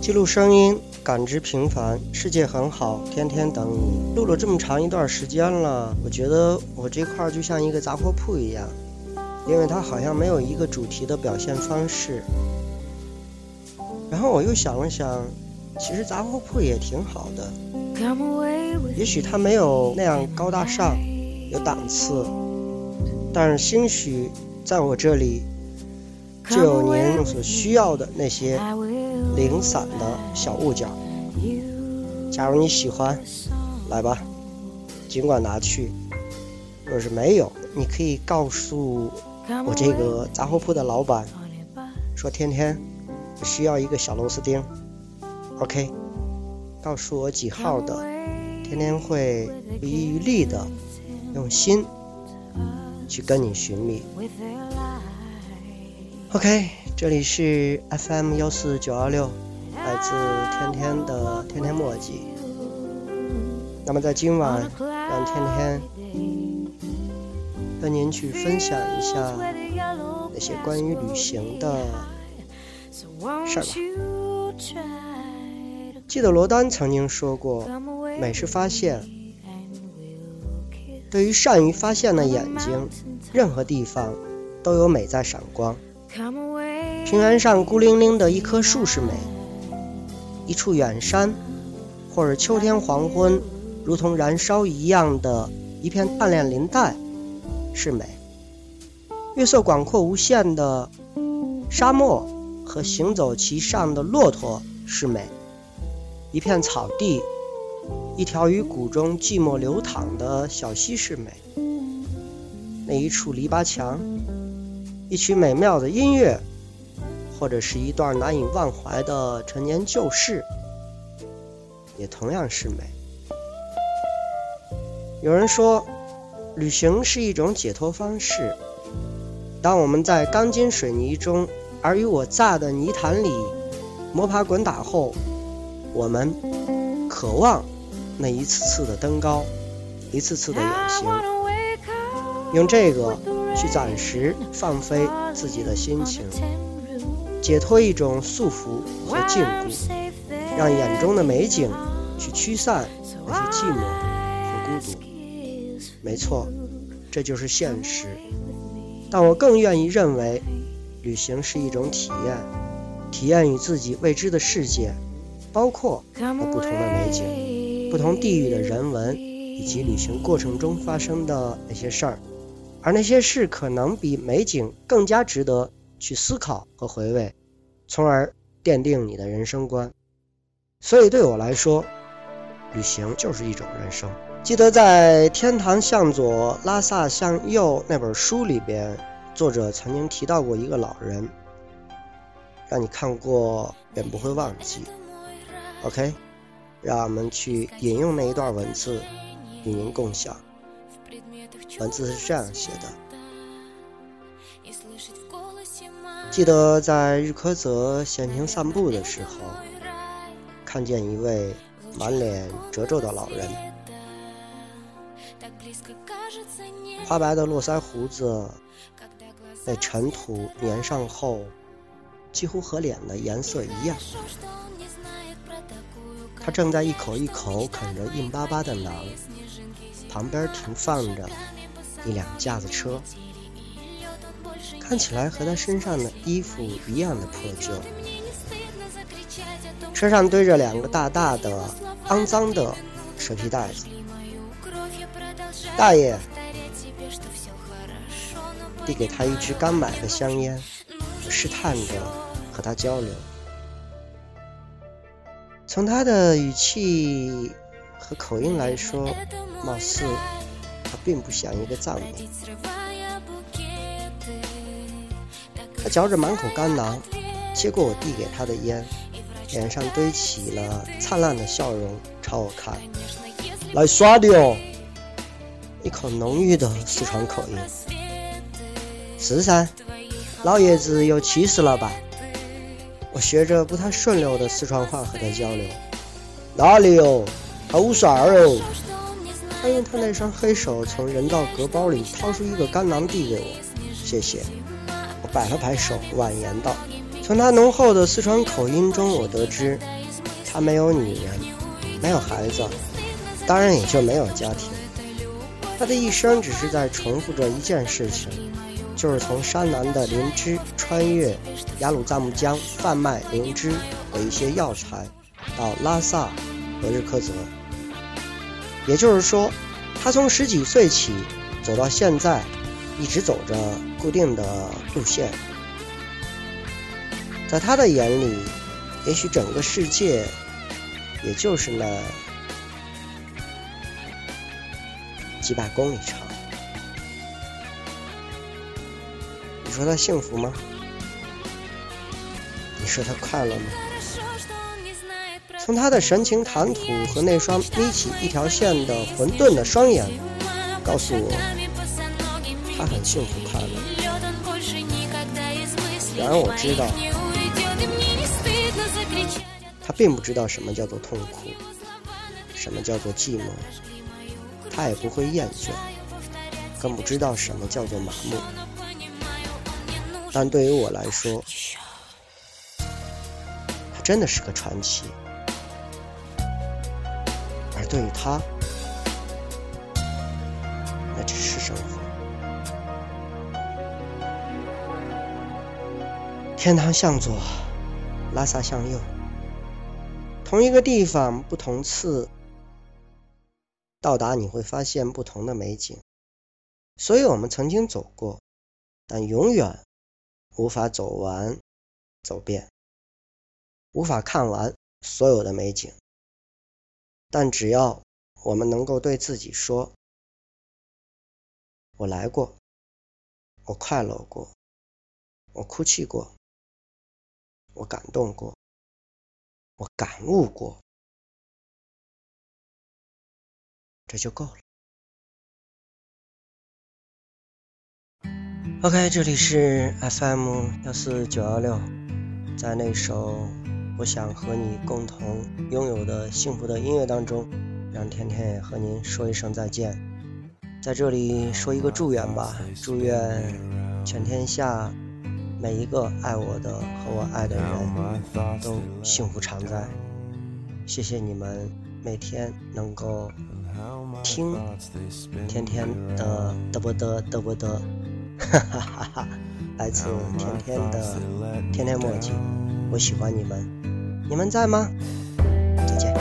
记录声音，感知平凡，世界很好，天天等你。录了这么长一段时间了，我觉得我这块就像一个杂货铺一样，因为它好像没有一个主题的表现方式。然后我又想了想，其实杂货铺也挺好的，也许它没有那样高大上、有档次，但是兴许在我这里。就有您所需要的那些零散的小物件。假如你喜欢，来吧，尽管拿去。若是没有，你可以告诉我这个杂货铺的老板，说天天需要一个小螺丝钉。OK，告诉我几号的，天天会不遗余力的用心去跟你寻觅。OK，这里是 FM 幺四九二六，来自天天的天天墨迹。那么在今晚，让天天跟您去分享一下那些关于旅行的事儿吧。记得罗丹曾经说过：“美是发现。”对于善于发现的眼睛，任何地方都有美在闪光。平原上孤零零的一棵树是美，一处远山，或者秋天黄昏如同燃烧一样的一片暗恋林带是美。月色广阔无限的沙漠和行走其上的骆驼是美。一片草地，一条于谷中寂寞流淌的小溪是美。那一处篱笆墙。一曲美妙的音乐，或者是一段难以忘怀的陈年旧事，也同样是美。有人说，旅行是一种解脱方式。当我们在钢筋水泥中尔虞我诈的泥潭里摸爬滚打后，我们渴望那一次次的登高，一次次的远行，用这个。去暂时放飞自己的心情，解脱一种束缚和禁锢，让眼中的美景去驱散那些寂寞和孤独。没错，这就是现实。但我更愿意认为，旅行是一种体验，体验与自己未知的世界，包括和不同的美景、不同地域的人文，以及旅行过程中发生的那些事儿。而那些事可能比美景更加值得去思考和回味，从而奠定你的人生观。所以对我来说，旅行就是一种人生。记得在《天堂向左，拉萨向右》那本书里边，作者曾经提到过一个老人，让你看过便不会忘记。OK，让我们去引用那一段文字与您共享。文字是这样写的：记得在日喀则闲庭散步的时候，看见一位满脸褶皱的老人，花白的络腮胡子被尘土粘上后，几乎和脸的颜色一样。他正在一口一口啃着硬巴巴的馕，旁边停放着。一辆架子车，看起来和他身上的衣服一样的破旧。车上堆着两个大大的、肮脏的蛇皮袋子。大爷递给他一支刚买的香烟，试探着和他交流。从他的语气和口音来说，貌似……他并不像一个藏民。他嚼着满口干馕，接过我递给他的烟，脸上堆起了灿烂的笑容，朝我看。来耍的哦！一口浓郁的四川口音。是噻，老爷子有气势了吧？我学着不太顺溜的四川话和他交流。哪里哦？好耍哦！他用他那双黑手从人造革包里掏出一个干囊递给我，谢谢。我摆了摆手，婉言道：“从他浓厚的四川口音中，我得知他没有女人，没有孩子，当然也就没有家庭。他的一生只是在重复着一件事情，就是从山南的灵芝穿越雅鲁藏布江，贩卖灵芝和一些药材，到拉萨和日喀则。也就是说，他从十几岁起走到现在，一直走着固定的路线。在他的眼里，也许整个世界也就是那。几百公里长，你说他幸福吗？你说他快乐吗？从他的神情谈吐和那双眯起一条线的混沌的双眼，告诉我，他很幸福快乐。然而我知道，他并不知道什么叫做痛苦，什么叫做寂寞。他也不会厌倦，更不知道什么叫做麻木。但对于我来说，他真的是个传奇。对他，那只是生活。天堂向左，拉萨向右，同一个地方，不同次。到达你会发现不同的美景，所以我们曾经走过，但永远无法走完、走遍，无法看完所有的美景。但只要我们能够对自己说：“我来过，我快乐过，我哭泣过，我感动过，我感悟过。”这就够了。OK，这里是 FM 幺四九幺六，在那首我想和你共同拥有的幸福的音乐当中，让天天也和您说一声再见。在这里说一个祝愿吧，祝愿全天下每一个爱我的和我爱的人都幸福常在。谢谢你们每天能够。听天天的嘚啵嘚嘚啵嘚，哈哈哈哈！来自天天的天天墨迹，我喜欢你们，你们在吗？再见。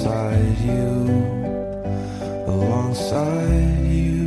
alongside you, alongside you.